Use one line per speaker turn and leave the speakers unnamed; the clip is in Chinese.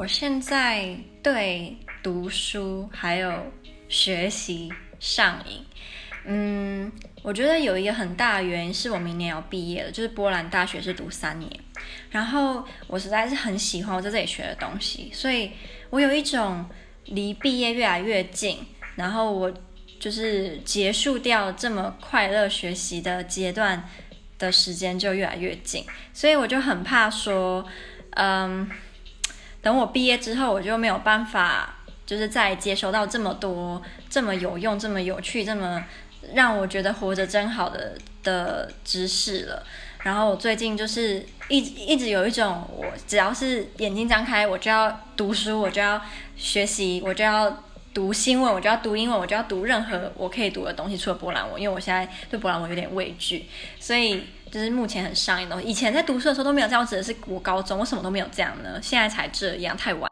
我现在对读书还有学习上瘾，嗯，我觉得有一个很大的原因是我明年要毕业了，就是波兰大学是读三年，然后我实在是很喜欢我在这里学的东西，所以我有一种离毕业越来越近，然后我就是结束掉这么快乐学习的阶段的时间就越来越近，所以我就很怕说，嗯。等我毕业之后，我就没有办法，就是再接收到这么多这么有用、这么有趣、这么让我觉得活着真好的的知识了。然后我最近就是一一直有一种，我只要是眼睛张开，我就要读书，我就要学习，我就要读新闻，我就要读英文，我就要读任何我可以读的东西，除了波兰文，因为我现在对波兰文有点畏惧，所以。就是目前很上瘾的东西，以前在读书的时候都没有这样，指的是读高中，我什么都没有这样呢，现在才这样，太晚。